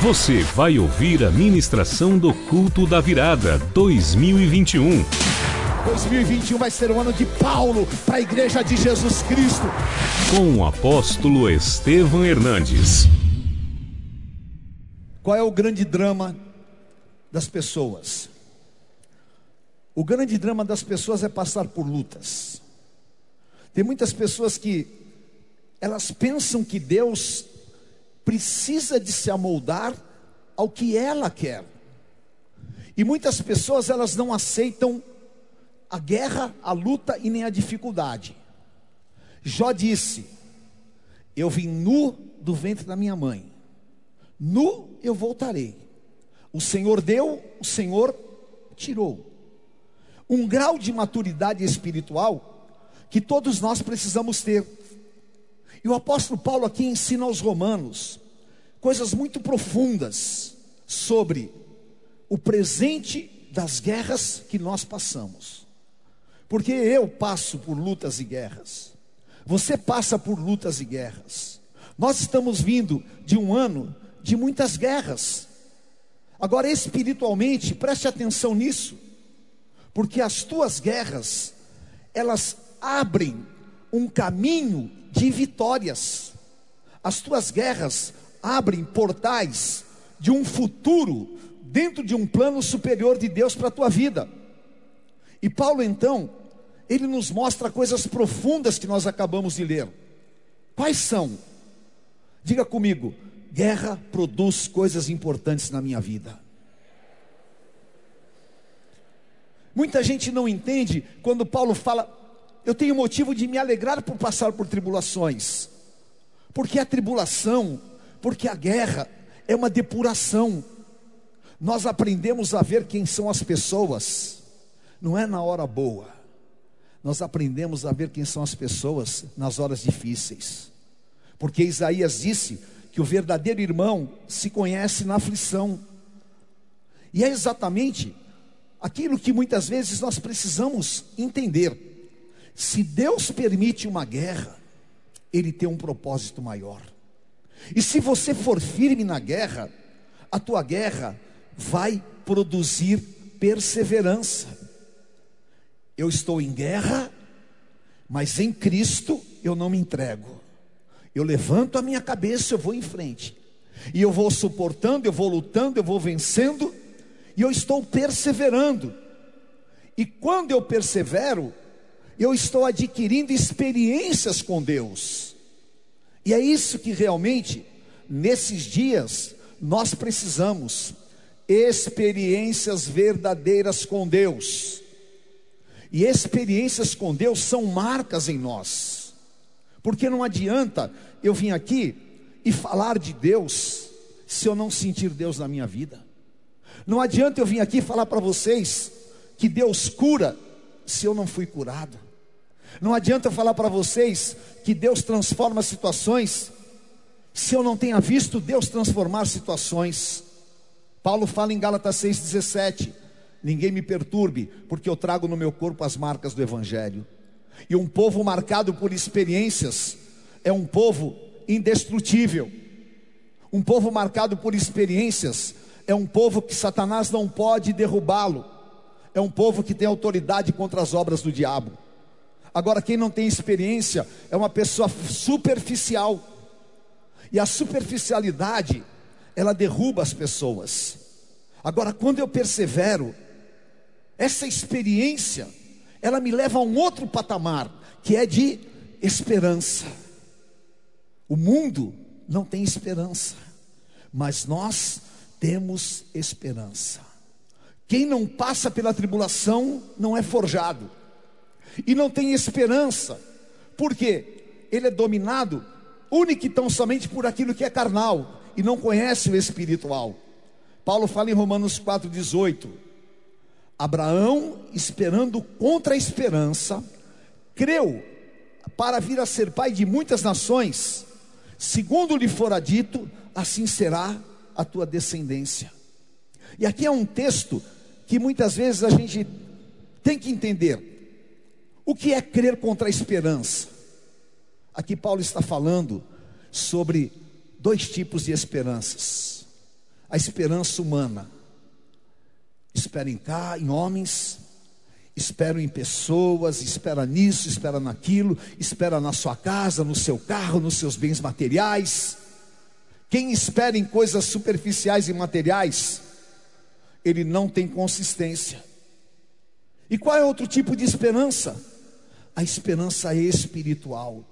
Você vai ouvir a ministração do culto da virada 2021. 2021 vai ser o ano de Paulo para a igreja de Jesus Cristo. Com o apóstolo Estevam Hernandes. Qual é o grande drama das pessoas? O grande drama das pessoas é passar por lutas. Tem muitas pessoas que elas pensam que Deus precisa de se amoldar ao que ela quer. E muitas pessoas elas não aceitam a guerra, a luta e nem a dificuldade. Jó disse: Eu vim nu do ventre da minha mãe, nu eu voltarei. O Senhor deu, o Senhor tirou um grau de maturidade espiritual que todos nós precisamos ter. E o apóstolo Paulo aqui ensina aos romanos coisas muito profundas sobre o presente das guerras que nós passamos. Porque eu passo por lutas e guerras. Você passa por lutas e guerras. Nós estamos vindo de um ano de muitas guerras. Agora, espiritualmente, preste atenção nisso porque as tuas guerras, elas abrem um caminho de vitórias. As tuas guerras abrem portais de um futuro dentro de um plano superior de Deus para a tua vida. E Paulo então, ele nos mostra coisas profundas que nós acabamos de ler. Quais são? Diga comigo, guerra produz coisas importantes na minha vida. Muita gente não entende quando Paulo fala: Eu tenho motivo de me alegrar por passar por tribulações, porque a tribulação, porque a guerra é uma depuração. Nós aprendemos a ver quem são as pessoas, não é na hora boa, nós aprendemos a ver quem são as pessoas nas horas difíceis, porque Isaías disse que o verdadeiro irmão se conhece na aflição, e é exatamente aquilo que muitas vezes nós precisamos entender. Se Deus permite uma guerra, Ele tem um propósito maior. E se você for firme na guerra, a tua guerra vai produzir perseverança. Eu estou em guerra, mas em Cristo eu não me entrego. Eu levanto a minha cabeça, eu vou em frente. E eu vou suportando, eu vou lutando, eu vou vencendo e eu estou perseverando. E quando eu persevero, eu estou adquirindo experiências com Deus. E é isso que realmente, nesses dias, nós precisamos: experiências verdadeiras com Deus. E experiências com Deus são marcas em nós, porque não adianta eu vir aqui e falar de Deus se eu não sentir Deus na minha vida. Não adianta eu vir aqui falar para vocês que Deus cura se eu não fui curado. Não adianta eu falar para vocês que Deus transforma situações se eu não tenha visto Deus transformar situações. Paulo fala em Gálatas 6,17: Ninguém me perturbe, porque eu trago no meu corpo as marcas do Evangelho. E um povo marcado por experiências é um povo indestrutível. Um povo marcado por experiências é um povo que Satanás não pode derrubá-lo, é um povo que tem autoridade contra as obras do diabo. Agora, quem não tem experiência é uma pessoa superficial, e a superficialidade, ela derruba as pessoas. Agora, quando eu persevero, essa experiência, ela me leva a um outro patamar, que é de esperança. O mundo não tem esperança, mas nós temos esperança. Quem não passa pela tribulação não é forjado e não tem esperança, porque ele é dominado único e tão somente por aquilo que é carnal e não conhece o espiritual. Paulo fala em Romanos 4,18: Abraão, esperando contra a esperança, creu para vir a ser pai de muitas nações, segundo lhe fora dito, assim será a tua descendência. E aqui é um texto que muitas vezes a gente tem que entender. O que é crer contra a esperança? Aqui Paulo está falando sobre dois tipos de esperanças. A esperança humana espera em cá, em homens, espera em pessoas, espera nisso, espera naquilo, espera na sua casa, no seu carro, nos seus bens materiais. Quem espera em coisas superficiais e materiais, ele não tem consistência. E qual é outro tipo de esperança? A esperança espiritual.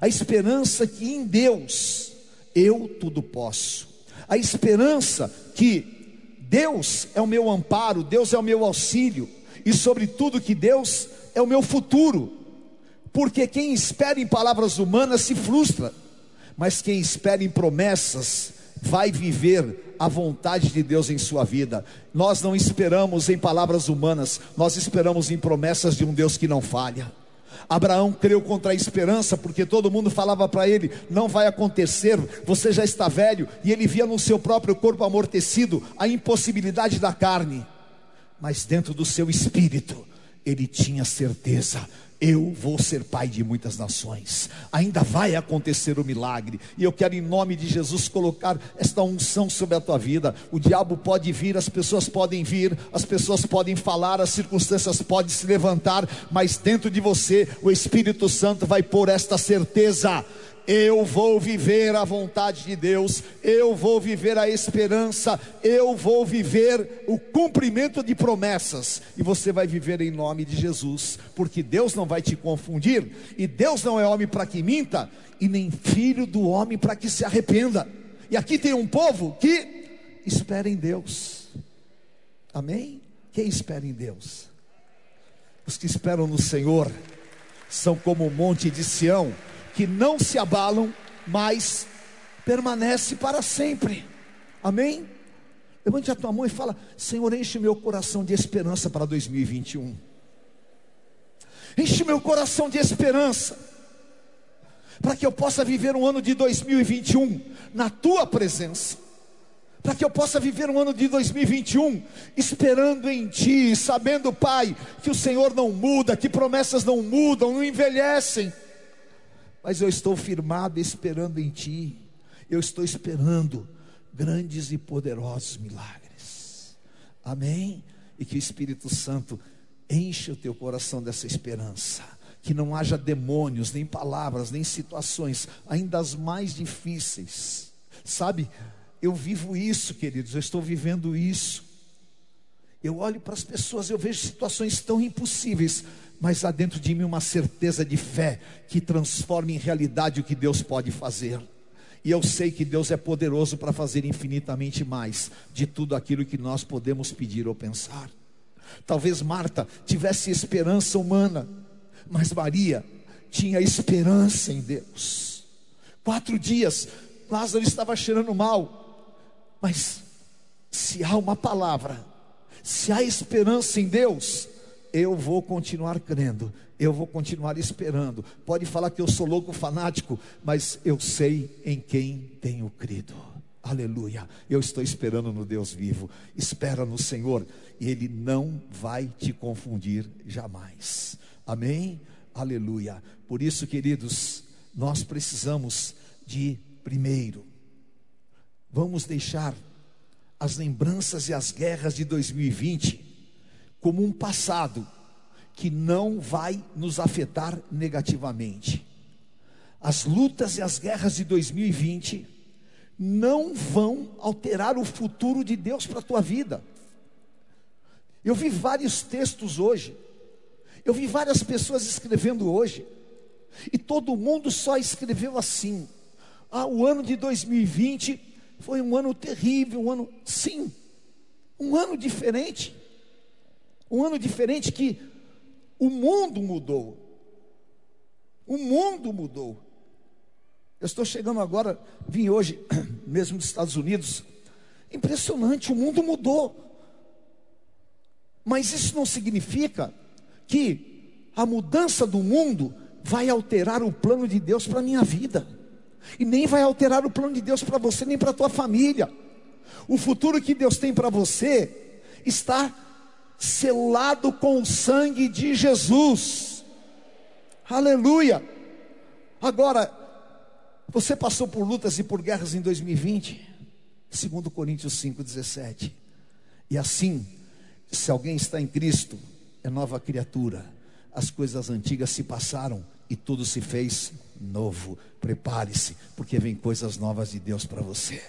A esperança que em Deus eu tudo posso. A esperança que Deus é o meu amparo, Deus é o meu auxílio, e sobretudo que Deus é o meu futuro. Porque quem espera em palavras humanas se frustra, mas quem espera em promessas vai viver a vontade de Deus em sua vida. Nós não esperamos em palavras humanas, nós esperamos em promessas de um Deus que não falha. Abraão creu contra a esperança, porque todo mundo falava para ele: não vai acontecer, você já está velho, e ele via no seu próprio corpo amortecido a impossibilidade da carne, mas dentro do seu espírito, ele tinha certeza: eu vou ser pai de muitas nações. Ainda vai acontecer o milagre. E eu quero, em nome de Jesus, colocar esta unção sobre a tua vida. O diabo pode vir, as pessoas podem vir, as pessoas podem falar, as circunstâncias podem se levantar, mas dentro de você, o Espírito Santo vai pôr esta certeza eu vou viver a vontade de Deus, eu vou viver a esperança, eu vou viver o cumprimento de promessas, e você vai viver em nome de Jesus, porque Deus não vai te confundir, e Deus não é homem para que minta, e nem filho do homem para que se arrependa. E aqui tem um povo que espera em Deus, amém? Quem espera em Deus? Os que esperam no Senhor são como o monte de Sião que não se abalam, mas permanece para sempre. Amém? Levante a tua mão e fala: Senhor, enche meu coração de esperança para 2021. Enche meu coração de esperança, para que eu possa viver um ano de 2021 na tua presença para que eu possa viver um ano de 2021 esperando em Ti, sabendo, Pai, que o Senhor não muda, que promessas não mudam, não envelhecem mas eu estou firmado esperando em Ti, eu estou esperando grandes e poderosos milagres. Amém? E que o Espírito Santo enche o teu coração dessa esperança. Que não haja demônios, nem palavras, nem situações, ainda as mais difíceis. Sabe, eu vivo isso, queridos, eu estou vivendo isso. Eu olho para as pessoas, eu vejo situações tão impossíveis, mas há dentro de mim uma certeza de fé que transforma em realidade o que Deus pode fazer. E eu sei que Deus é poderoso para fazer infinitamente mais de tudo aquilo que nós podemos pedir ou pensar. Talvez Marta tivesse esperança humana, mas Maria tinha esperança em Deus. Quatro dias, Lázaro estava cheirando mal, mas se há uma palavra, se há esperança em Deus, eu vou continuar crendo, eu vou continuar esperando. Pode falar que eu sou louco fanático, mas eu sei em quem tenho crido. Aleluia. Eu estou esperando no Deus vivo. Espera no Senhor e Ele não vai te confundir jamais. Amém? Aleluia. Por isso, queridos, nós precisamos de primeiro. Vamos deixar as lembranças e as guerras de 2020 como um passado que não vai nos afetar negativamente. As lutas e as guerras de 2020 não vão alterar o futuro de Deus para a tua vida. Eu vi vários textos hoje, eu vi várias pessoas escrevendo hoje, e todo mundo só escreveu assim: ah, o ano de 2020 foi um ano terrível, um ano, sim, um ano diferente. Um ano diferente que o mundo mudou. O mundo mudou. Eu estou chegando agora, vim hoje, mesmo dos Estados Unidos. Impressionante, o mundo mudou. Mas isso não significa que a mudança do mundo vai alterar o plano de Deus para a minha vida. E nem vai alterar o plano de Deus para você, nem para a tua família. O futuro que Deus tem para você está selado com o sangue de Jesus. Aleluia. Agora, você passou por lutas e por guerras em 2020? Segundo Coríntios 5:17. E assim, se alguém está em Cristo, é nova criatura. As coisas antigas se passaram e tudo se fez novo. Prepare-se, porque vem coisas novas de Deus para você.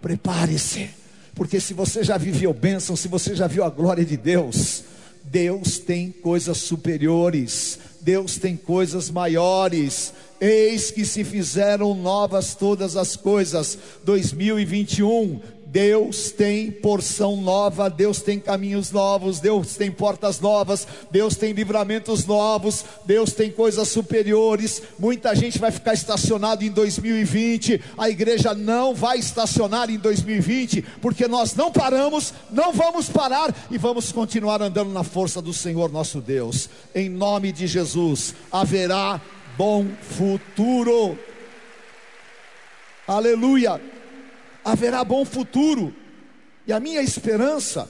Prepare-se, porque se você já viveu bênção, se você já viu a glória de Deus, Deus tem coisas superiores, Deus tem coisas maiores. Eis que se fizeram novas todas as coisas. 2021, Deus tem porção nova, Deus tem caminhos novos, Deus tem portas novas, Deus tem livramentos novos, Deus tem coisas superiores. Muita gente vai ficar estacionado em 2020, a igreja não vai estacionar em 2020, porque nós não paramos, não vamos parar e vamos continuar andando na força do Senhor nosso Deus. Em nome de Jesus, haverá bom futuro. Aleluia haverá bom futuro, e a minha esperança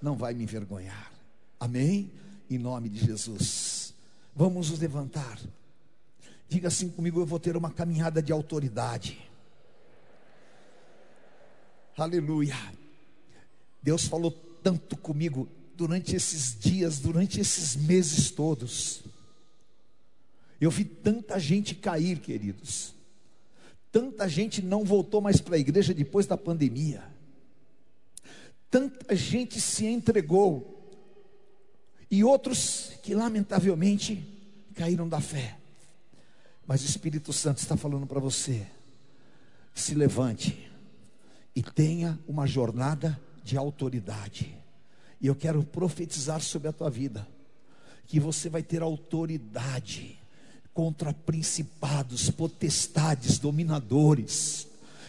não vai me envergonhar. Amém? Em nome de Jesus. Vamos nos levantar. Diga assim comigo: eu vou ter uma caminhada de autoridade. Aleluia. Deus falou tanto comigo durante esses dias, durante esses meses todos. Eu vi tanta gente cair, queridos. Tanta gente não voltou mais para a igreja depois da pandemia. Tanta gente se entregou. E outros que, lamentavelmente, caíram da fé. Mas o Espírito Santo está falando para você: se levante e tenha uma jornada de autoridade. E eu quero profetizar sobre a tua vida que você vai ter autoridade contra principados, potestades, dominadores,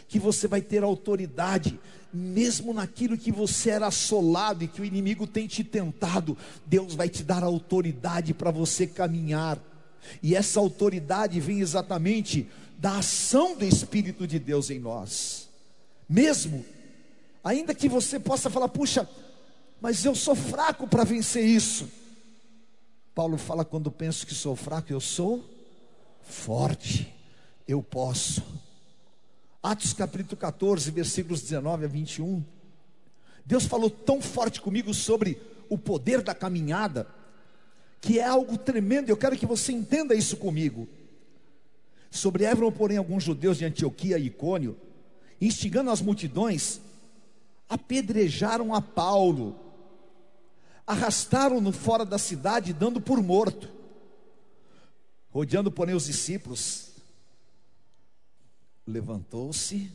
que você vai ter autoridade, mesmo naquilo que você era assolado e que o inimigo tem te tentado, Deus vai te dar autoridade para você caminhar, e essa autoridade vem exatamente da ação do Espírito de Deus em nós, mesmo, ainda que você possa falar, puxa, mas eu sou fraco para vencer isso. Paulo fala: quando penso que sou fraco, eu sou forte, eu posso. Atos capítulo 14, versículos 19 a 21. Deus falou tão forte comigo sobre o poder da caminhada, que é algo tremendo, eu quero que você entenda isso comigo. Sobre Évron, porém, alguns judeus de Antioquia e Icônio, instigando as multidões, apedrejaram a Paulo, arrastaram-no fora da cidade, dando por morto. Rodeando, porém, os discípulos, levantou-se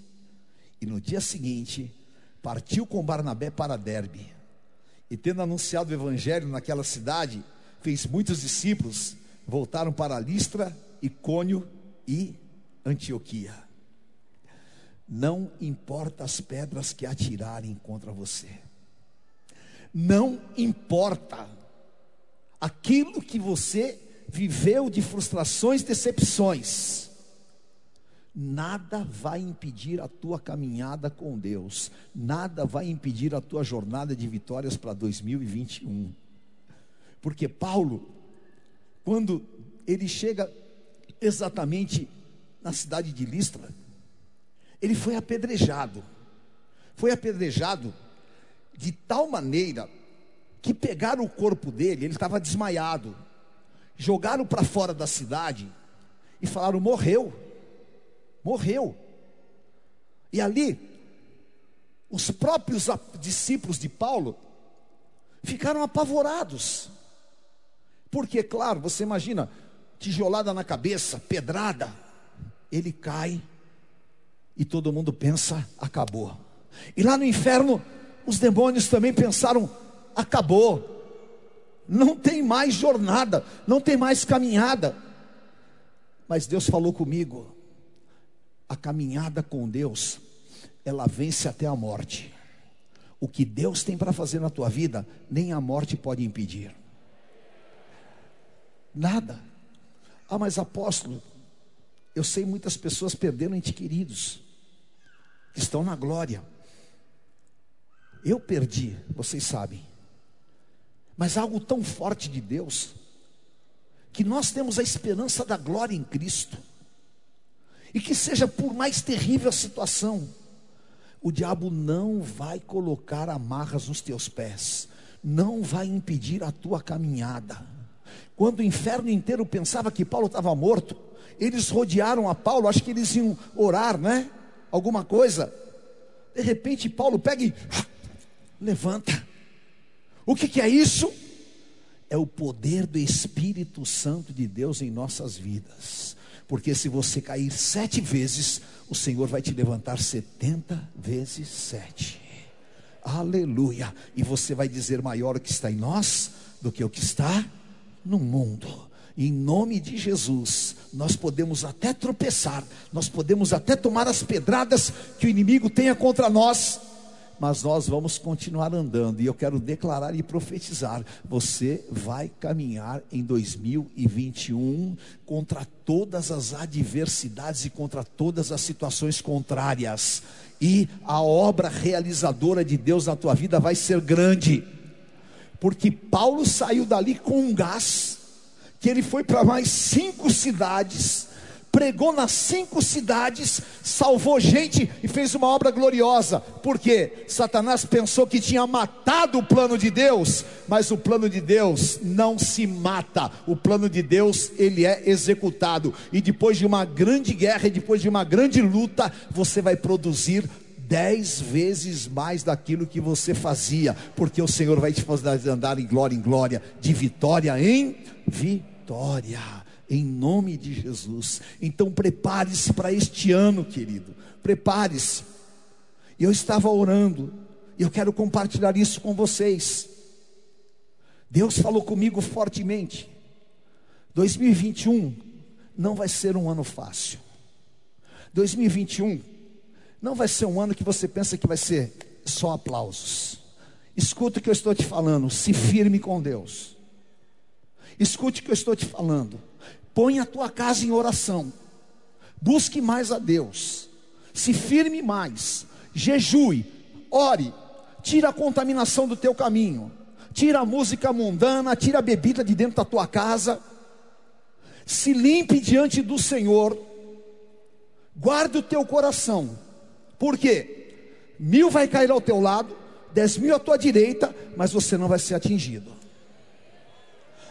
e no dia seguinte partiu com Barnabé para Derbe. E tendo anunciado o evangelho naquela cidade, fez muitos discípulos, voltaram para Listra, Icônio e Antioquia. Não importa as pedras que atirarem contra você. Não importa aquilo que você viveu de frustrações, decepções, nada vai impedir a tua caminhada com Deus, nada vai impedir a tua jornada de vitórias para 2021. Porque Paulo, quando ele chega exatamente na cidade de Listra, ele foi apedrejado. Foi apedrejado de tal maneira que pegaram o corpo dele, ele estava desmaiado jogaram para fora da cidade e falaram: morreu, morreu. E ali, os próprios discípulos de Paulo ficaram apavorados, porque, claro, você imagina, tijolada na cabeça, pedrada, ele cai e todo mundo pensa: acabou. E lá no inferno, os demônios também pensaram: acabou não tem mais jornada, não tem mais caminhada. Mas Deus falou comigo: a caminhada com Deus, ela vence até a morte. O que Deus tem para fazer na tua vida, nem a morte pode impedir. Nada. Ah, mas apóstolo, eu sei muitas pessoas perderam ente queridos, que estão na glória. Eu perdi, vocês sabem mas algo tão forte de Deus, que nós temos a esperança da glória em Cristo, e que seja por mais terrível a situação, O diabo não vai colocar amarras nos teus pés, não vai impedir a tua caminhada. Quando o inferno inteiro pensava que Paulo estava morto, eles rodearam a Paulo, acho que eles iam orar, né? Alguma coisa. De repente, Paulo pega e levanta. O que, que é isso? É o poder do Espírito Santo de Deus em nossas vidas. Porque se você cair sete vezes, o Senhor vai te levantar setenta vezes sete. Aleluia. E você vai dizer maior o que está em nós do que o que está no mundo. Em nome de Jesus, nós podemos até tropeçar, nós podemos até tomar as pedradas que o inimigo tenha contra nós, mas nós vamos continuar andando. E eu quero declarar e profetizar: você vai caminhar em 2021 contra todas as adversidades e contra todas as situações contrárias. E a obra realizadora de Deus na tua vida vai ser grande. Porque Paulo saiu dali com um gás, que ele foi para mais cinco cidades, pregou nas cinco cidades, salvou gente e fez uma obra gloriosa, porque Satanás pensou que tinha matado o plano de Deus, mas o plano de Deus não se mata, o plano de Deus ele é executado, e depois de uma grande guerra, e depois de uma grande luta, você vai produzir dez vezes mais daquilo que você fazia, porque o Senhor vai te fazer andar em glória em glória, de vitória em vitória, em nome de Jesus. Então prepare-se para este ano, querido, prepare-se. Eu estava orando, e eu quero compartilhar isso com vocês. Deus falou comigo fortemente. 2021 não vai ser um ano fácil. 2021 não vai ser um ano que você pensa que vai ser só aplausos. Escuta o que eu estou te falando, se firme com Deus. Escute o que eu estou te falando. Põe a tua casa em oração. Busque mais a Deus. Se firme mais. Jejue, ore, tira a contaminação do teu caminho. Tira a música mundana, tira a bebida de dentro da tua casa. Se limpe diante do Senhor. Guarde o teu coração por quê? Mil vai cair ao teu lado, dez mil à tua direita, mas você não vai ser atingido.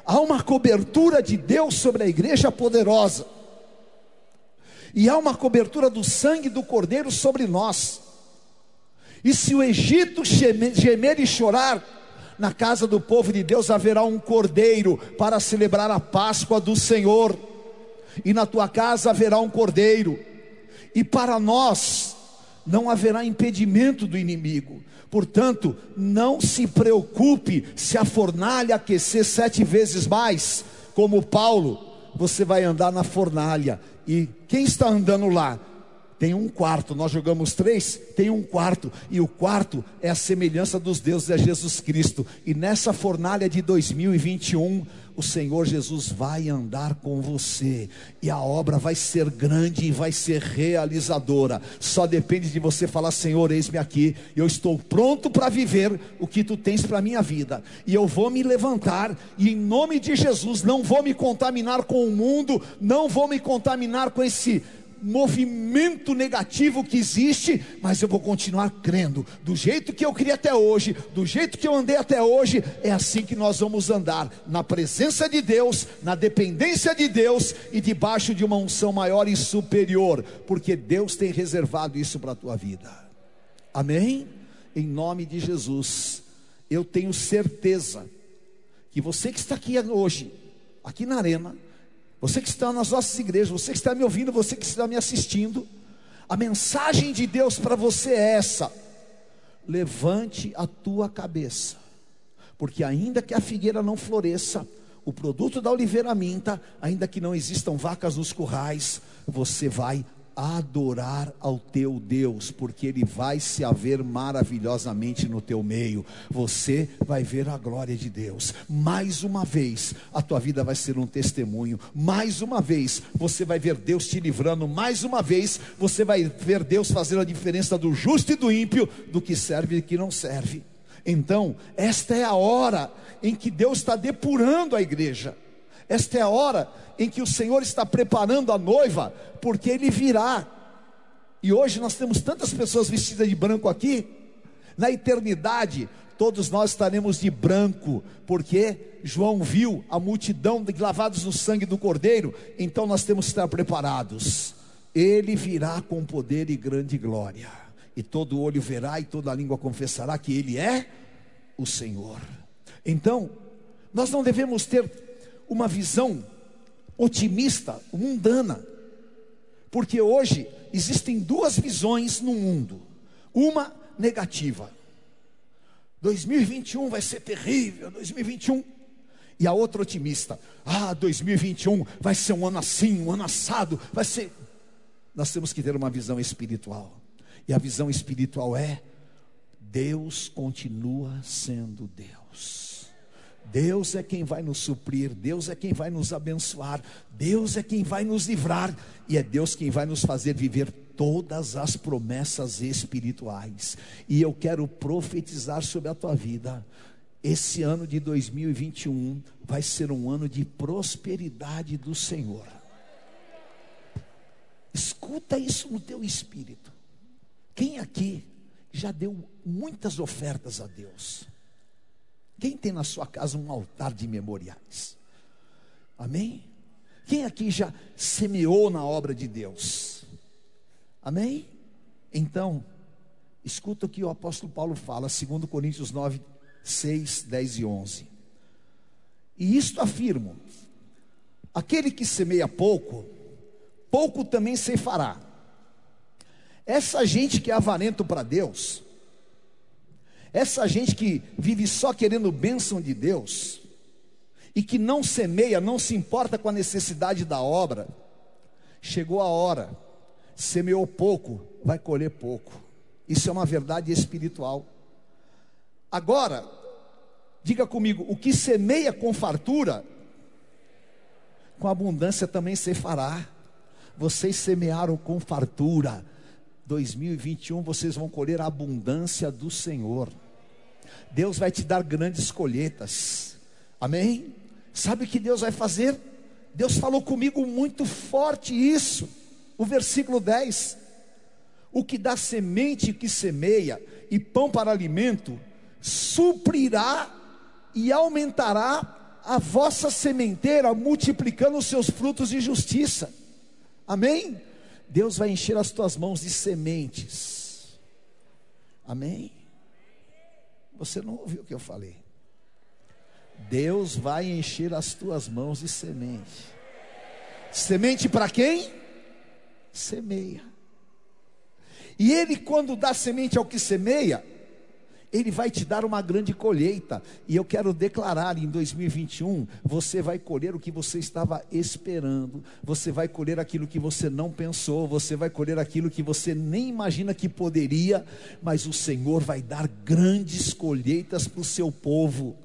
Há uma cobertura de Deus sobre a igreja poderosa. E há uma cobertura do sangue do Cordeiro sobre nós. E se o Egito gemer e chorar, na casa do povo de Deus haverá um cordeiro para celebrar a Páscoa do Senhor. E na tua casa haverá um cordeiro. E para nós, não haverá impedimento do inimigo. Portanto, não se preocupe se a fornalha aquecer sete vezes mais, como Paulo, você vai andar na fornalha. E quem está andando lá? Tem um quarto, nós jogamos três, tem um quarto, e o quarto é a semelhança dos deuses, é Jesus Cristo. E nessa fornalha de 2021, o Senhor Jesus vai andar com você, e a obra vai ser grande e vai ser realizadora. Só depende de você falar: Senhor, eis-me aqui, eu estou pronto para viver o que tu tens para a minha vida, e eu vou me levantar, e em nome de Jesus, não vou me contaminar com o mundo, não vou me contaminar com esse movimento negativo que existe, mas eu vou continuar crendo. Do jeito que eu criei até hoje, do jeito que eu andei até hoje, é assim que nós vamos andar, na presença de Deus, na dependência de Deus e debaixo de uma unção maior e superior, porque Deus tem reservado isso para a tua vida. Amém? Em nome de Jesus, eu tenho certeza que você que está aqui hoje, aqui na arena, você que está nas nossas igrejas, você que está me ouvindo, você que está me assistindo, a mensagem de Deus para você é essa: levante a tua cabeça, porque ainda que a figueira não floresça, o produto da oliveira minta, ainda que não existam vacas nos currais, você vai adorar ao teu Deus, porque Ele vai se haver maravilhosamente no teu meio. Você vai ver a glória de Deus. Mais uma vez, a tua vida vai ser um testemunho. Mais uma vez, você vai ver Deus te livrando. Mais uma vez, você vai ver Deus fazendo a diferença do justo e do ímpio, do que serve e do que não serve. Então, esta é a hora em que Deus está depurando a igreja. Esta é a hora em que o Senhor está preparando a noiva, porque Ele virá. E hoje nós temos tantas pessoas vestidas de branco aqui. Na eternidade, todos nós estaremos de branco, porque João viu a multidão lavados no sangue do Cordeiro, então nós temos que estar preparados. Ele virá com poder e grande glória, e todo olho verá e toda língua confessará que Ele é o Senhor. Então, nós não devemos ter uma visão otimista, mundana, porque hoje existem duas visões no mundo: uma negativa, 2021 vai ser terrível, 2021. E a outra otimista, ah, 2021 vai ser um ano assim, um ano assado, vai ser. Nós temos que ter uma visão espiritual. E a visão espiritual é: Deus continua sendo Deus. Deus é quem vai nos suprir, Deus é quem vai nos abençoar, Deus é quem vai nos livrar, e é Deus quem vai nos fazer viver todas as promessas espirituais. E eu quero profetizar sobre a tua vida. Esse ano de 2021 vai ser um ano de prosperidade do Senhor. Escuta isso no teu espírito. Quem aqui já deu muitas ofertas a Deus? Quem tem na sua casa um altar de memoriais? Amém? Quem aqui já semeou na obra de Deus? Amém? Então, escuta o que o apóstolo Paulo fala, 2 Coríntios 9, 6, 10 e 11. E isto afirmo: aquele que semeia pouco, pouco também se fará. Essa gente que é avarento para Deus, essa gente que vive só querendo bênção de Deus, e que não semeia, não se importa com a necessidade da obra, chegou a hora, semeou pouco, vai colher pouco. Isso é uma verdade espiritual. Agora, diga comigo: o que semeia com fartura, com abundância também se fará. Vocês semearam com fartura, 2021 vocês vão colher a abundância do Senhor. Deus vai te dar grandes colheitas. Amém? Sabe o que Deus vai fazer? Deus falou comigo muito forte isso. O versículo 10. O que dá semente que semeia e pão para alimento, suprirá e aumentará a vossa sementeira, multiplicando os seus frutos de justiça. Amém? Deus vai encher as tuas mãos de sementes. Amém? Você não ouviu o que eu falei? Deus vai encher as tuas mãos de semente. Semente para quem? Semeia. E ele, quando dá semente ao que semeia, ele vai te dar uma grande colheita. E eu quero declarar em 2021: você vai colher o que você estava esperando, você vai colher aquilo que você não pensou, você vai colher aquilo que você nem imagina que poderia, mas o Senhor vai dar grandes colheitas para o seu povo.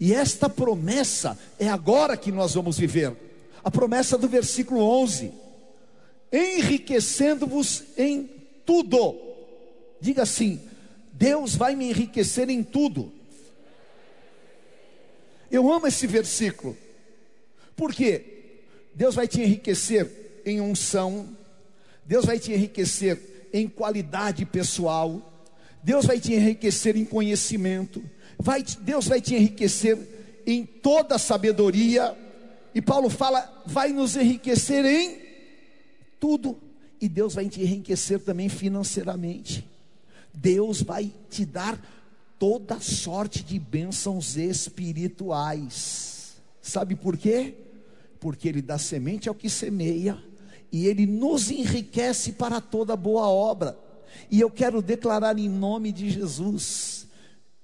E esta promessa é agora que nós vamos viver. A promessa do versículo 11: enriquecendo-vos em tudo. Diga assim: Deus vai me enriquecer em tudo. Eu amo esse versículo. Por quê? Deus vai te enriquecer em unção, Deus vai te enriquecer em qualidade pessoal, Deus vai te enriquecer em conhecimento, vai, Deus vai te enriquecer em toda a sabedoria, e Paulo fala, vai nos enriquecer em tudo, e Deus vai te enriquecer também financeiramente. Deus vai te dar toda sorte de bênçãos espirituais. Sabe por quê? Porque Ele dá semente ao que semeia e Ele nos enriquece para toda boa obra. E eu quero declarar em nome de Jesus: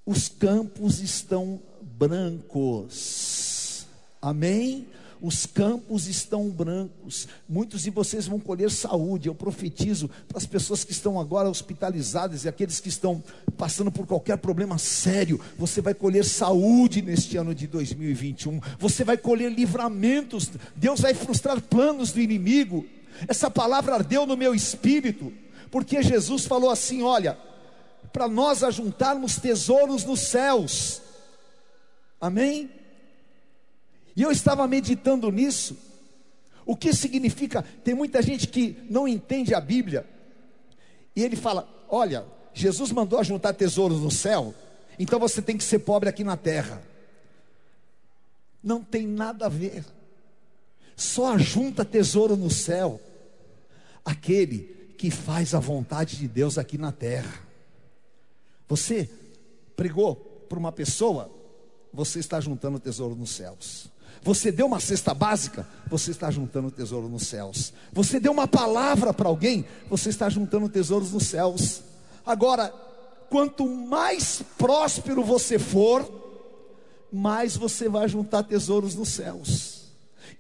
os campos estão brancos. Amém? Os campos estão brancos, muitos de vocês vão colher saúde. Eu profetizo para as pessoas que estão agora hospitalizadas e aqueles que estão passando por qualquer problema sério. Você vai colher saúde neste ano de 2021, você vai colher livramentos. Deus vai frustrar planos do inimigo. Essa palavra ardeu no meu espírito, porque Jesus falou assim: olha, para nós ajuntarmos tesouros nos céus. Amém? E eu estava meditando nisso. O que significa? Tem muita gente que não entende a Bíblia E ele fala: Olha, Jesus mandou juntar tesouros no céu, então você tem que ser pobre aqui na terra. Não tem nada a ver. Só ajunta tesouro no céu aquele que faz a vontade de Deus aqui na terra. Você pregou para uma pessoa, você está juntando tesouro nos céus. Você deu uma cesta básica, você está juntando tesouro nos céus. Você deu uma palavra para alguém, você está juntando tesouros nos céus. Agora, quanto mais próspero você for, mais você vai juntar tesouros nos céus.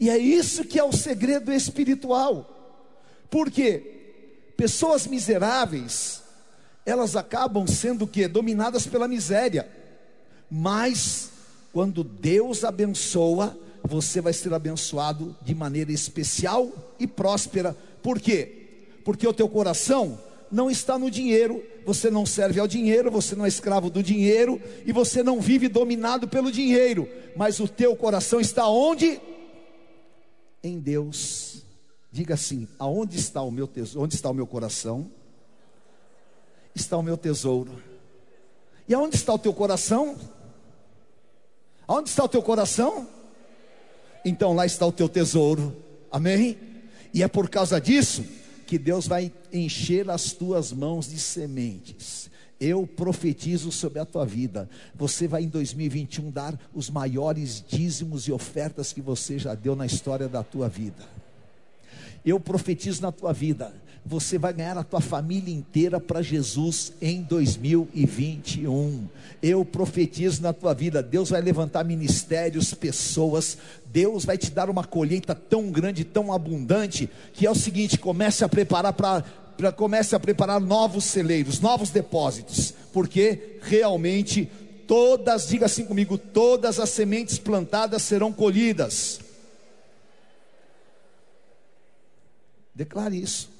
E é isso que é o segredo espiritual. Porque pessoas miseráveis, elas acabam sendo que dominadas pela miséria. Mas quando Deus abençoa, você vai ser abençoado de maneira especial e próspera. Por quê? Porque o teu coração não está no dinheiro, você não serve ao dinheiro, você não é escravo do dinheiro e você não vive dominado pelo dinheiro, mas o teu coração está onde? Em Deus. Diga assim: aonde está o meu tesouro? Onde está o meu coração? Está o meu tesouro. E aonde está o teu coração? Aonde está o teu coração? Então lá está o teu tesouro. Amém? E é por causa disso que Deus vai encher as tuas mãos de sementes. Eu profetizo sobre a tua vida. Você vai em 2021 dar os maiores dízimos e ofertas que você já deu na história da tua vida. Eu profetizo na tua vida você vai ganhar a tua família inteira para Jesus em 2021. Eu profetizo na tua vida, Deus vai levantar ministérios, pessoas, Deus vai te dar uma colheita tão grande, tão abundante, que é o seguinte: comece a preparar para comece a preparar novos celeiros, novos depósitos, porque realmente todas, diga assim comigo, todas as sementes plantadas serão colhidas. Declare isso.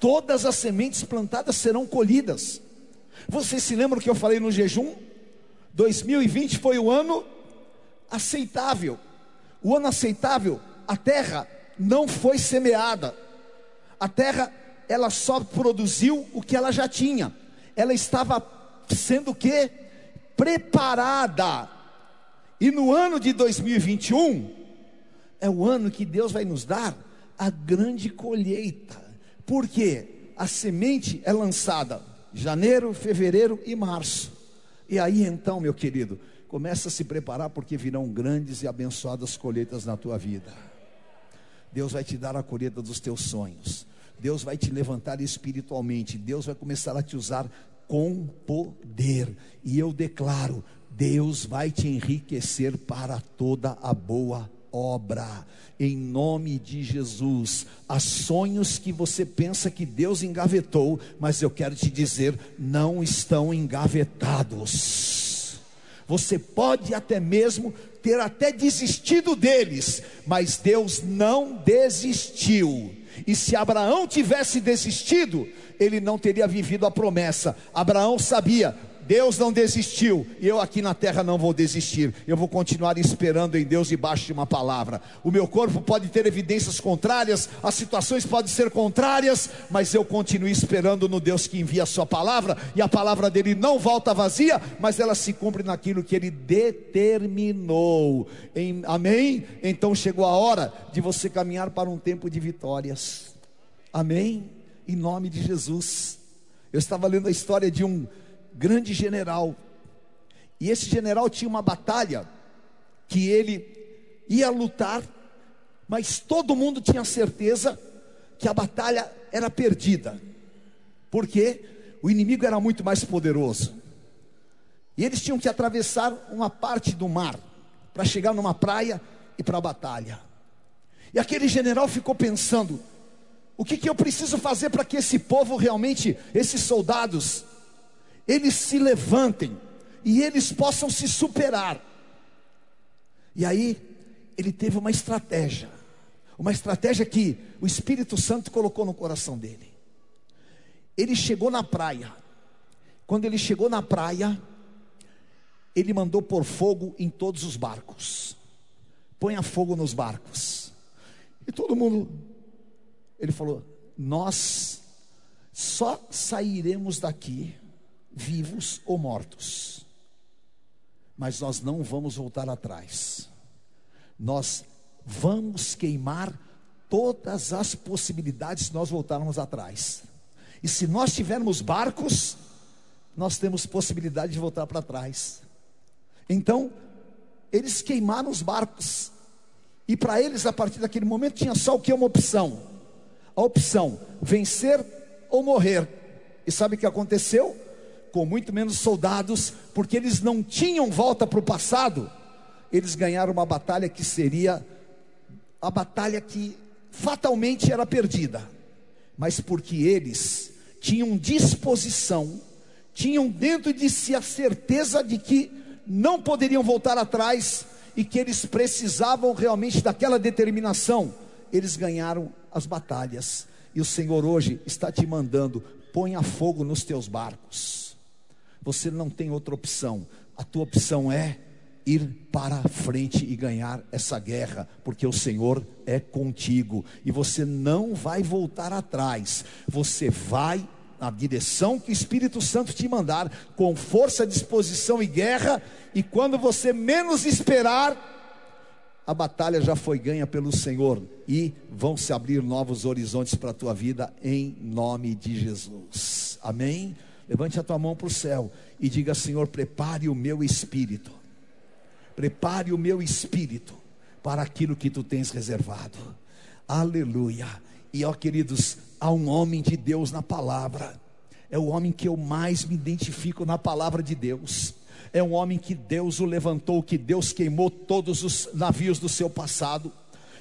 Todas as sementes plantadas serão colhidas. Vocês se lembram que eu falei no jejum? 2020 foi o ano aceitável. O ano aceitável, a terra não foi semeada. A terra, ela só produziu o que ela já tinha. Ela estava sendo que preparada. E no ano de 2021 é o ano que Deus vai nos dar a grande colheita. Porque a semente é lançada janeiro, fevereiro e março. E aí então, meu querido, começa a se preparar porque virão grandes e abençoadas colheitas na tua vida. Deus vai te dar a colheita dos teus sonhos. Deus vai te levantar espiritualmente. Deus vai começar a te usar com poder. E eu declaro: Deus vai te enriquecer para toda a boa obra, em nome de Jesus. Há sonhos que você pensa que Deus engavetou, mas eu quero te dizer, não estão engavetados. Você pode até mesmo ter até desistido deles, mas Deus não desistiu. E se Abraão tivesse desistido, ele não teria vivido a promessa. Abraão sabia: Deus não desistiu, e eu aqui na terra não vou desistir. Eu vou continuar esperando em Deus debaixo de uma palavra. O meu corpo pode ter evidências contrárias, as situações podem ser contrárias, mas eu continuo esperando no Deus que envia a sua palavra, e a palavra dele não volta vazia, mas ela se cumpre naquilo que ele determinou. Em, amém? Então chegou a hora de você caminhar para um tempo de vitórias. Amém? Em nome de Jesus. Eu estava lendo a história de um grande general. E esse general tinha uma batalha que ele ia lutar, mas todo mundo tinha certeza que a batalha era perdida. Porque o inimigo era muito mais poderoso. E eles tinham que atravessar uma parte do mar para chegar numa praia e para a batalha. E aquele general ficou pensando: o que, que eu preciso fazer para que esse povo realmente, esses soldados, eles se levantem e eles possam se superar. E aí, ele teve uma estratégia, uma estratégia que o Espírito Santo colocou no coração dele. Ele chegou na praia, quando ele chegou na praia, ele mandou pôr fogo em todos os barcos. Ponha fogo nos barcos. E todo mundo Ele falou: Nós só sairemos daqui vivos ou mortos, mas nós não vamos voltar atrás. Nós vamos queimar todas as possibilidades se nós voltarmos atrás. E se nós tivermos barcos, nós temos possibilidade de voltar para trás. Então, eles queimaram os barcos. E para eles, a partir daquele momento, tinha só o que? Uma opção. A opção: vencer ou morrer. E sabe o que aconteceu? Com muito menos soldados, porque eles não tinham volta para o passado, eles ganharam uma batalha que seria a batalha que fatalmente era perdida, mas porque eles tinham disposição, tinham dentro de si a certeza de que não poderiam voltar atrás e que eles precisavam realmente daquela determinação, eles ganharam as batalhas. E o Senhor hoje está te mandando: ponha fogo nos teus barcos. Você não tem outra opção. A tua opção é ir para a frente e ganhar essa guerra, porque o Senhor é contigo e você não vai voltar atrás. Você vai na direção que o Espírito Santo te mandar, com força, disposição e guerra, e quando você menos esperar, a batalha já foi ganha pelo Senhor e vão se abrir novos horizontes para a tua vida em nome de Jesus. Amém? Levante a tua mão para o céu e diga: Senhor, prepare o meu espírito, prepare o meu espírito para aquilo que tu tens reservado. Aleluia. E ó, queridos, há um homem de Deus na palavra, é o homem que eu mais me identifico na palavra de Deus é um homem que Deus o levantou, que Deus queimou todos os navios do seu passado.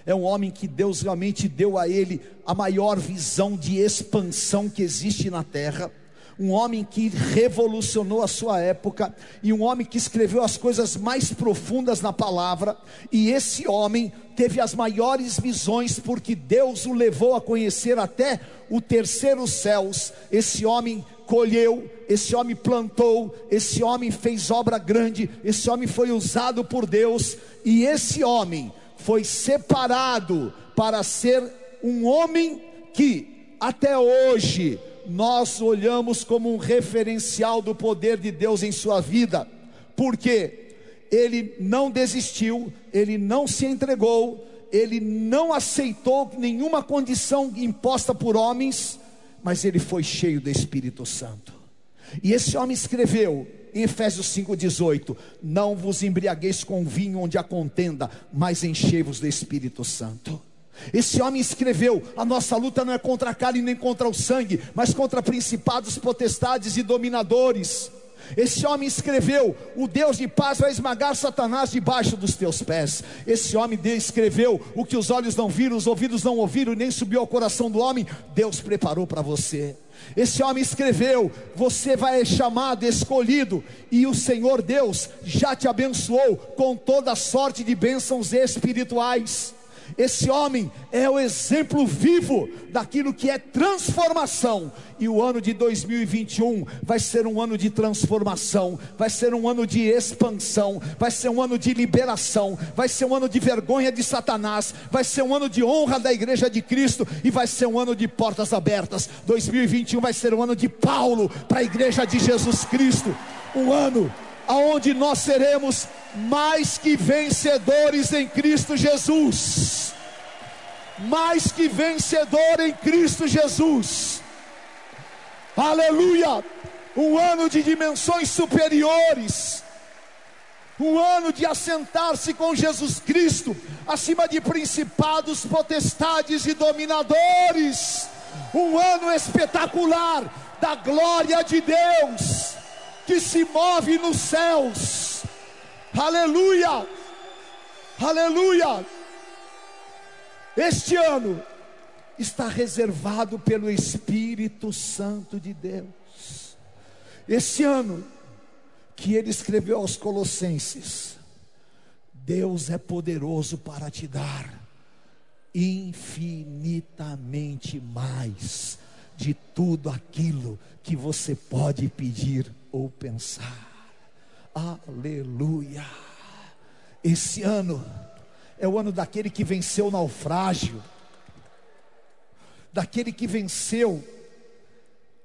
É um homem que Deus realmente deu a ele a maior visão de expansão que existe na terra um homem que revolucionou a sua época e um homem que escreveu as coisas mais profundas na palavra, e esse homem teve as maiores visões porque Deus o levou a conhecer até o terceiro céus. Esse homem colheu, esse homem plantou, esse homem fez obra grande, esse homem foi usado por Deus, e esse homem foi separado para ser um homem que até hoje nós olhamos como um referencial do poder de Deus em sua vida, porque ele não desistiu, ele não se entregou, ele não aceitou nenhuma condição imposta por homens, mas ele foi cheio do Espírito Santo. E esse homem escreveu em Efésios 5,18: Não vos embriagueis com vinho onde há contenda, mas enchei-vos do Espírito Santo. Esse homem escreveu: A nossa luta não é contra a carne nem contra o sangue, mas contra principados, potestades e dominadores. Esse homem escreveu: O Deus de paz vai esmagar Satanás debaixo dos teus pés. Esse homem escreveu: O que os olhos não viram, os ouvidos não ouviram, nem subiu ao coração do homem, Deus preparou para você. Esse homem escreveu: Você vai ser chamado, escolhido, e o Senhor Deus já te abençoou com toda sorte de bênçãos espirituais. Esse homem é o exemplo vivo daquilo que é transformação. E o ano de 2021 vai ser um ano de transformação, vai ser um ano de expansão, vai ser um ano de liberação, vai ser um ano de vergonha de Satanás, vai ser um ano de honra da igreja de Cristo e vai ser um ano de portas abertas. 2021 vai ser um ano de Paulo para a igreja de Jesus Cristo. Um ano aonde nós seremos mais que vencedores em Cristo Jesus. Mais que vencedor em Cristo Jesus. Aleluia! Um ano de dimensões superiores. Um ano de assentar-se com Jesus Cristo acima de principados, potestades e dominadores. Um ano espetacular da glória de Deus que se move nos céus. Aleluia! Aleluia! Este ano está reservado pelo Espírito Santo de Deus. Esse ano que ele escreveu aos Colossenses, Deus é poderoso para te dar infinitamente mais de tudo aquilo que você pode pedir ou pensar. Aleluia. Esse ano é o ano daquele que venceu o naufrágio. daquele que venceu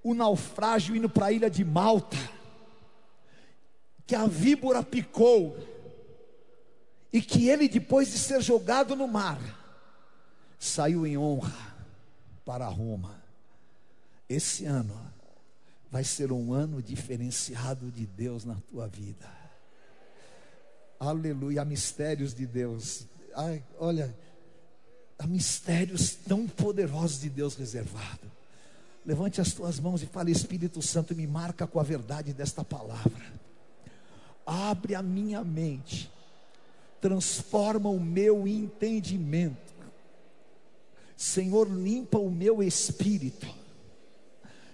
o naufrágio indo para a ilha de Malta, que a víbora picou, e que ele, depois de ser jogado no mar, saiu em honra para Roma. Esse ano vai ser um ano diferenciado de Deus na tua vida. Aleluia, há mistérios de Deus. Ai, olha, há mistérios tão poderosos de Deus reservado. Levante as tuas mãos e fale, Espírito Santo, me marca com a verdade desta palavra. Abre a minha mente, transforma o meu entendimento. Senhor, limpa o meu espírito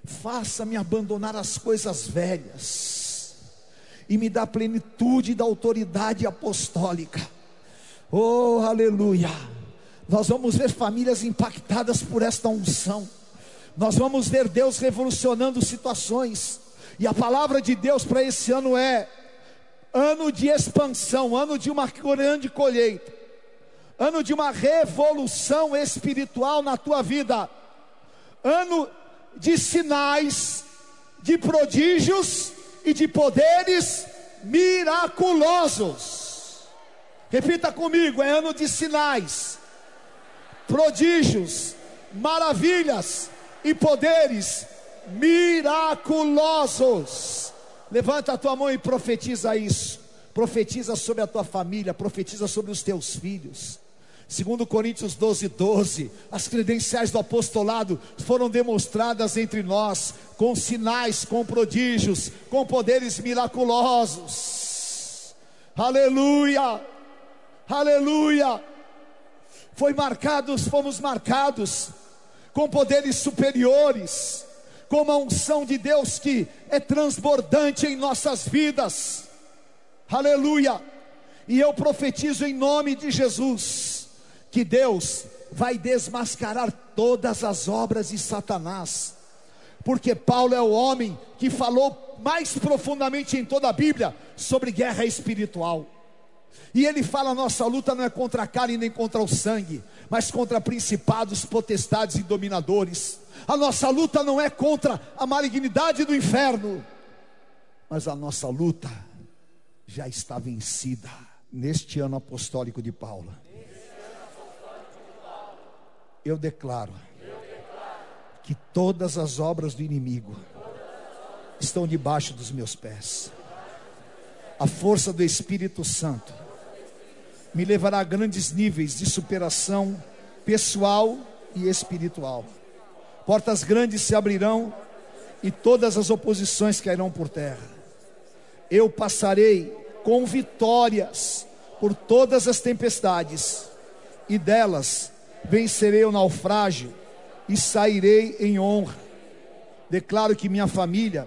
faça-me abandonar as coisas velhas e me dá plenitude da autoridade apostólica. Oh, aleluia! Nós vamos ver famílias impactadas por esta unção. Nós vamos ver Deus revolucionando situações. E a palavra de Deus para esse ano é ano de expansão, ano de uma grande colheita, ano de uma revolução espiritual na tua vida, ano de sinais, de prodígios e de poderes miraculosos. Repita comigo: é ano de sinais, prodígios, maravilhas e poderes miraculosos. Levanta a tua mão e profetiza isso. Profetiza sobre a tua família, profetiza sobre os teus filhos. Segundo Coríntios 12, 12, as credenciais do apostolado foram demonstradas entre nós, com sinais, com prodígios, com poderes miraculosos. Aleluia! Aleluia! Foi marcados, fomos marcados com poderes superiores, com uma unção de Deus que é transbordante em nossas vidas. Aleluia! E eu profetizo em nome de Jesus que Deus vai desmascarar todas as obras de Satanás, porque Paulo é o homem que falou mais profundamente em toda a Bíblia sobre guerra espiritual. E ele fala: nossa luta não é contra a carne nem contra o sangue, mas contra principados, potestades e dominadores. A nossa luta não é contra a malignidade do inferno, mas a nossa luta já está vencida neste ano apostólico de Paulo eu declaro que todas as obras do inimigo estão debaixo dos meus pés. A força do Espírito Santo me levará a grandes níveis de superação pessoal e espiritual. Portas grandes se abrirão e todas as oposições cairão por terra. Eu passarei com vitórias por todas as tempestades e delas vencerei o naufrágio e sairei em honra. Declaro que minha família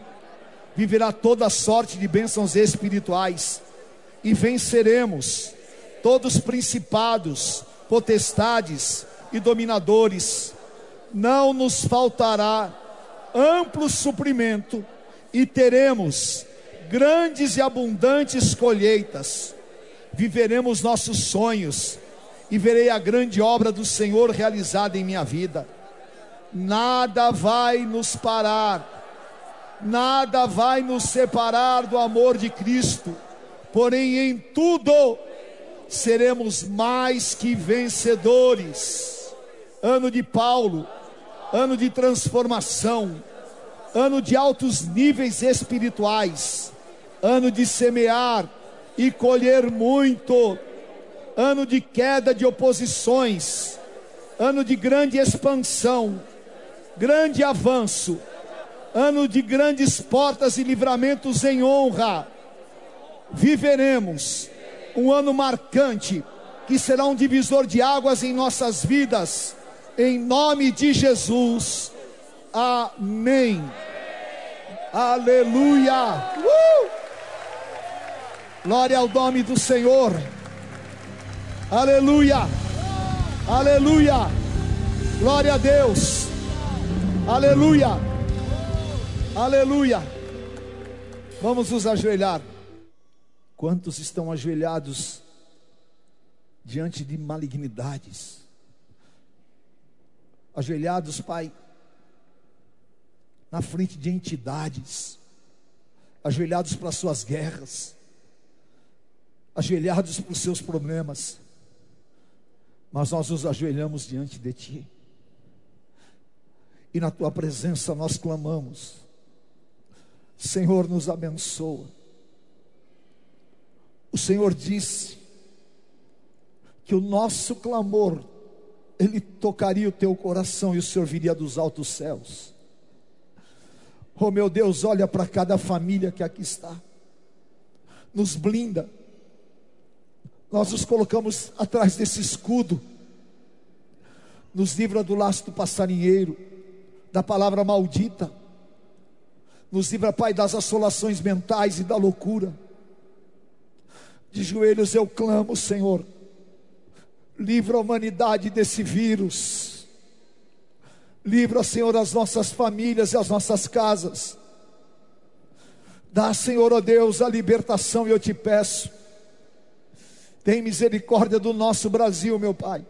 viverá toda sorte de bênçãos espirituais e venceremos todos os principados, potestades e dominadores. Não nos faltará amplo suprimento e teremos grandes e abundantes colheitas. Viveremos nossos sonhos e verei a grande obra do Senhor realizada em minha vida. Nada vai nos parar, nada vai nos separar do amor de Cristo, porém em tudo seremos mais que vencedores. Ano de Paulo, ano de transformação, ano de altos níveis espirituais, ano de semear e colher muito ano de queda de oposições, ano de grande expansão, grande avanço, ano de grandes portas e livramentos em honra. Viveremos um ano marcante, que será um divisor de águas em nossas vidas, em nome de Jesus. Amém. Aleluia. Uh! Glória ao nome do Senhor. Aleluia. Aleluia. Glória a Deus. Aleluia. Aleluia. Vamos nos ajoelhar. Quantos estão ajoelhados diante de malignidades? ajoelhados, Pai, na frente de entidades, ajoelhados para suas guerras, ajoelhados para os seus problemas, mas nós nos ajoelhamos diante de Ti, e na Tua presença nós clamamos, Senhor, nos abençoa. O Senhor disse que o nosso clamor, ele tocaria o teu coração e o Senhor viria dos altos céus. Oh meu Deus, olha para cada família que aqui está, nos blinda, nós nos colocamos atrás desse escudo, nos livra do laço do passarinheiro, da palavra maldita, nos livra, Pai, das assolações mentais e da loucura. De joelhos eu clamo, Senhor, livra a humanidade desse vírus, livra, Senhor, as nossas famílias e as nossas casas. Dá, Senhor, ó Deus, a libertação, eu te peço tem misericórdia do nosso Brasil, meu Pai.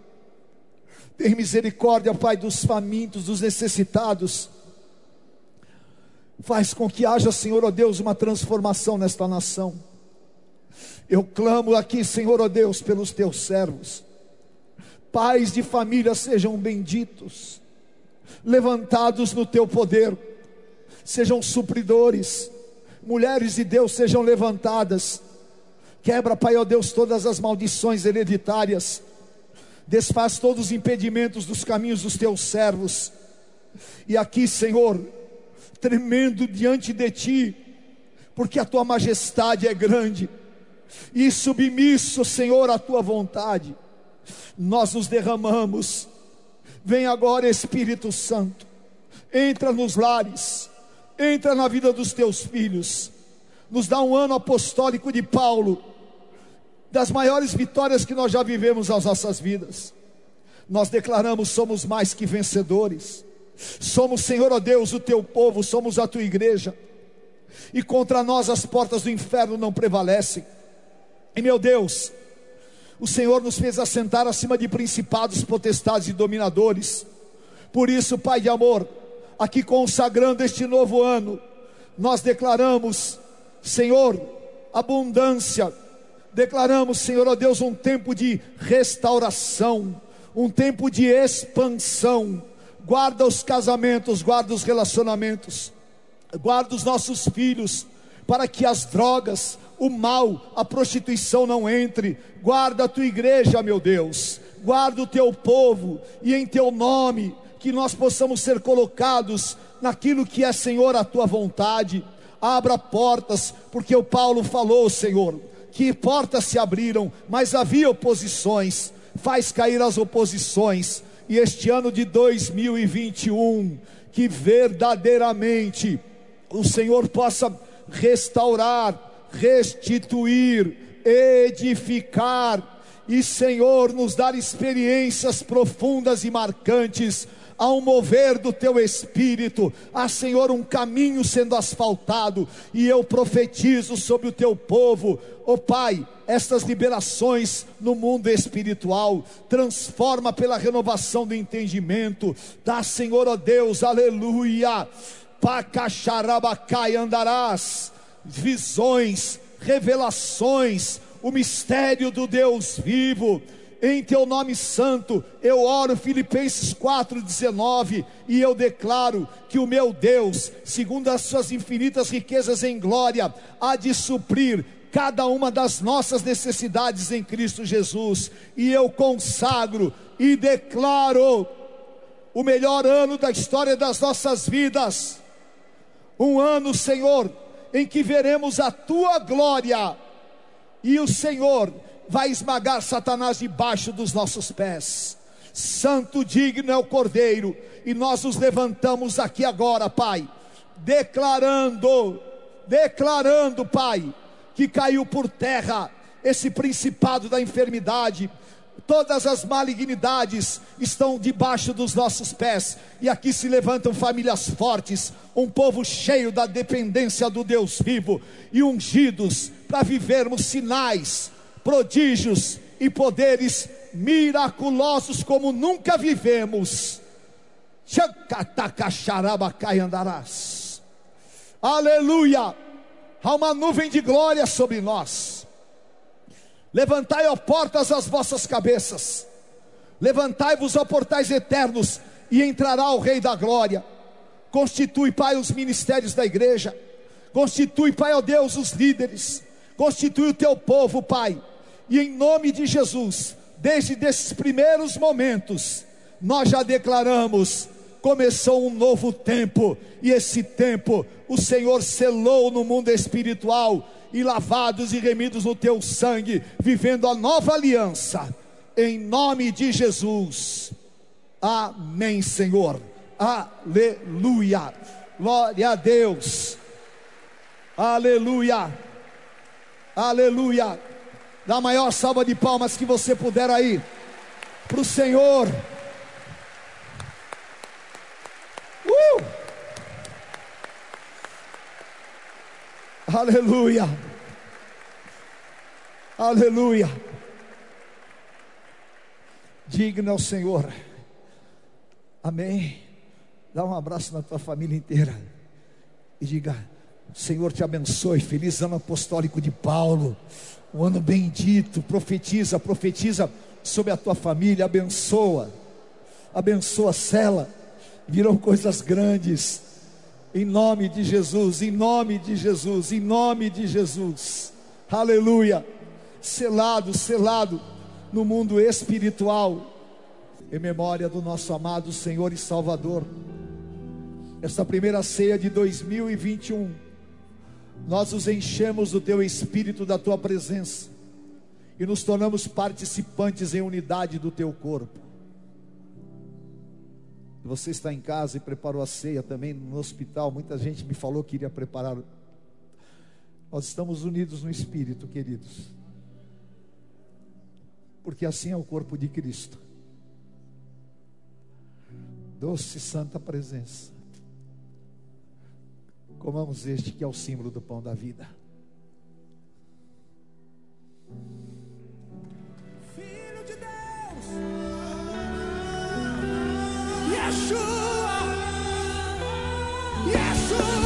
Tem misericórdia, Pai, dos famintos, dos necessitados. Faz com que haja, Senhor, ó Deus, uma transformação nesta nação. Eu clamo aqui, Senhor, ó Deus, pelos teus servos. Pais de família sejam benditos, levantados no teu poder, sejam supridores. Mulheres de Deus sejam levantadas Quebra, Pai, ó Deus, todas as maldições hereditárias. Desfaz todos os impedimentos dos caminhos dos teus servos. E aqui, Senhor, tremendo diante de ti, porque a tua majestade é grande, e submisso, Senhor, à tua vontade, nós nos derramamos. Vem agora, Espírito Santo, entra nos lares, entra na vida dos teus filhos, nos dá um ano apostólico de Paulo das maiores vitórias que nós já vivemos nas nossas vidas. Nós declaramos: somos mais que vencedores. Somos, Senhor, ó Deus, o teu povo, somos a tua igreja. E contra nós as portas do inferno não prevalecem. E meu Deus, o Senhor nos fez assentar acima de principados, potestades e dominadores. Por isso, Pai de amor, aqui consagrando este novo ano, nós declaramos, Senhor, abundância, declaramos, Senhor, ó Deus, um tempo de restauração, um tempo de expansão. Guarda os casamentos, guarda os relacionamentos, guarda os nossos filhos, para que as drogas, o mal, a prostituição não entre. Guarda a tua igreja, meu Deus. Guarda o teu povo e em teu nome que nós possamos ser colocados naquilo que é, Senhor, a tua vontade. Abra portas, porque o Paulo falou, Senhor, que portas se abriram, mas havia oposições, faz cair as oposições, e este ano de 2021, que verdadeiramente o Senhor possa restaurar, restituir, edificar, e Senhor, nos dar experiências profundas e marcantes um mover do teu espírito, há, Senhor, um caminho sendo asfaltado, e eu profetizo sobre o teu povo, ó oh, Pai, estas liberações no mundo espiritual, transforma pela renovação do entendimento, dá, Senhor, ó oh Deus, aleluia, pacacharabacai andarás, visões, revelações, o mistério do Deus vivo, em teu nome santo, eu oro Filipenses 4:19 e eu declaro que o meu Deus, segundo as suas infinitas riquezas em glória, há de suprir cada uma das nossas necessidades em Cristo Jesus. E eu consagro e declaro o melhor ano da história das nossas vidas. Um ano, Senhor, em que veremos a tua glória e o Senhor vai esmagar Satanás debaixo dos nossos pés. Santo digno é o Cordeiro, e nós nos levantamos aqui agora, Pai, declarando, declarando, Pai, que caiu por terra esse principado da enfermidade, todas as malignidades estão debaixo dos nossos pés, e aqui se levantam famílias fortes, um povo cheio da dependência do Deus vivo e ungidos para vivermos sinais, prodígios e poderes miraculosos como nunca vivemos. Andarás. Aleluia. Há uma nuvem de glória sobre nós. Levantai, ó portas, as vossas cabeças. Levantai-vos, ó portais eternos, e entrará o Rei da Glória. Constitui, Pai, os ministérios da igreja. Constitui, Pai, ó Deus, os líderes. Constitui o teu povo, Pai. E em nome de Jesus, desde esses primeiros momentos, nós já declaramos: começou um novo tempo, e esse tempo o Senhor selou no mundo espiritual, e lavados e remidos no teu sangue, vivendo a nova aliança em nome de Jesus. Amém, Senhor. Aleluia. Glória a Deus. Aleluia. Aleluia. Dá a maior salva de palmas que você puder aí. Para o Senhor. Uh! Aleluia. Aleluia. Digno é o Senhor. Amém. Dá um abraço na tua família inteira. E diga: Senhor te abençoe. Feliz ano apostólico de Paulo. Um ano bendito. Profetiza, profetiza sobre a tua família. Abençoa. Abençoa, cela. Virão coisas grandes. Em nome de Jesus, em nome de Jesus, em nome de Jesus. Aleluia. Selado, selado no mundo espiritual, em memória do nosso amado Senhor e Salvador. Esta primeira ceia de 2021, nós os enchemos do teu espírito, da tua presença, e nos tornamos participantes em unidade do teu corpo. Você está em casa e preparou a ceia também no hospital. Muita gente me falou que iria preparar. Nós estamos unidos no espírito, queridos porque assim é o corpo de Cristo. Doce santa presença. Comamos este que é o símbolo do pão da vida. Filho de Deus, Yeshua, Yeshua.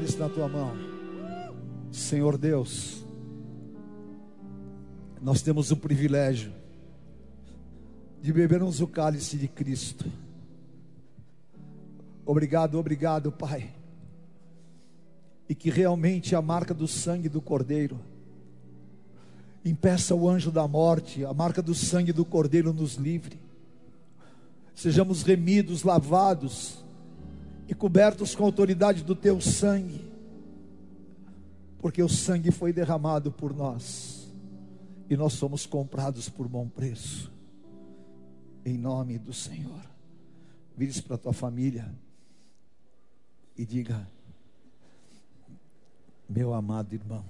Levante o cálice na tua mão. Senhor Deus, nós temos o privilégio de bebermos o cálice de Cristo. Obrigado, obrigado, Pai. E que realmente a marca do sangue do Cordeiro impeça o anjo da morte, a marca do sangue do Cordeiro nos livre sejamos remidos, lavados e cobertos com a autoridade do teu sangue, porque o sangue foi derramado por nós e nós somos comprados por bom preço, em nome do Senhor. Vire para a tua família e diga: Meu amado irmão,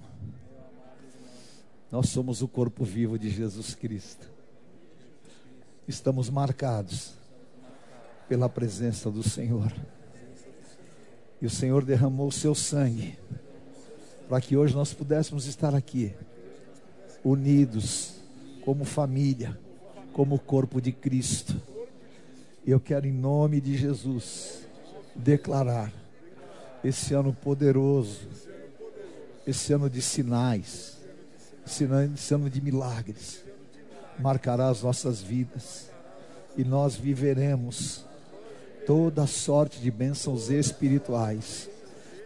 nós somos o corpo vivo de Jesus Cristo. estamos marcados pela presença do Senhor. E o Senhor derramou o seu sangue para que hoje nós pudéssemos estar aqui, unidos, como família, como corpo de Cristo. Eu quero, em nome de Jesus, declarar esse ano poderoso, esse ano de sinais, esse ano de milagres, marcará as nossas vidas e nós viveremos toda sorte de bênçãos espirituais.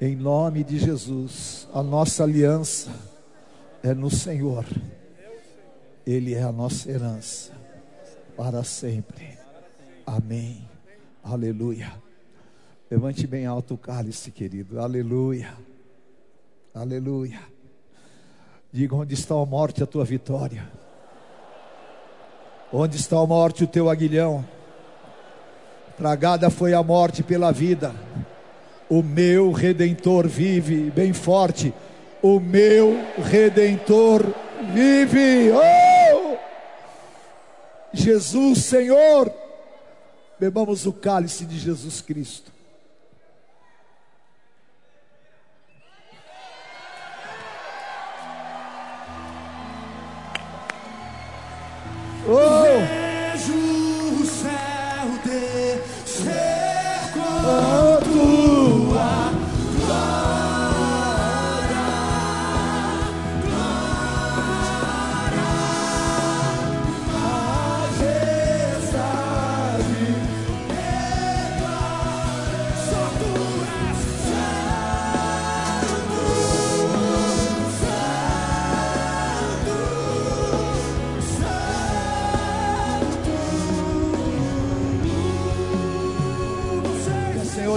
Em nome de Jesus, a nossa aliança é no Senhor. Ele é a nossa herança para sempre. Amém. Aleluia. Levante bem alto o cálice, querido. Aleluia. Aleluia. Diga onde está a morte, a tua vitória. Onde está a morte, o teu aguilhão. Tragada foi a morte pela vida. O meu redentor vive, bem forte. O meu redentor vive. Oh! Jesus, Senhor. Bebamos o cálice de Jesus Cristo. Oh!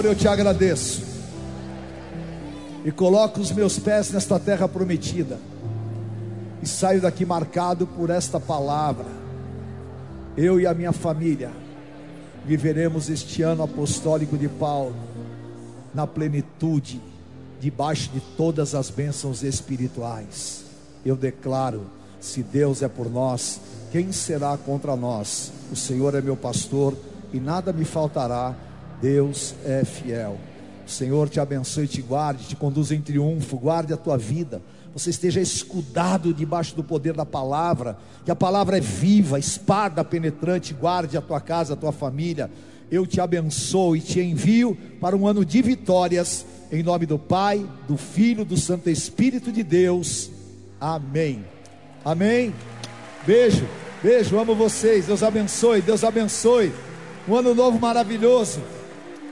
Eu te agradeço. E coloco os meus pés nesta terra prometida. E saio daqui marcado por esta palavra. Eu e a minha família viveremos este ano apostólico de Paulo na plenitude, debaixo de todas as bênçãos espirituais. Eu declaro: se Deus é por nós, quem será contra nós? O Senhor é meu pastor e nada me faltará. Deus é fiel. O Senhor te abençoe, te guarde, te conduza em triunfo, guarde a tua vida. Você esteja escudado debaixo do poder da palavra, que a palavra é viva, espada penetrante, guarde a tua casa, a tua família. Eu te abençoo e te envio para um ano de vitórias, em nome do Pai, do Filho, do Santo Espírito de Deus. Amém. Amém. Beijo, beijo, amo vocês. Deus abençoe, Deus abençoe. Um ano novo maravilhoso.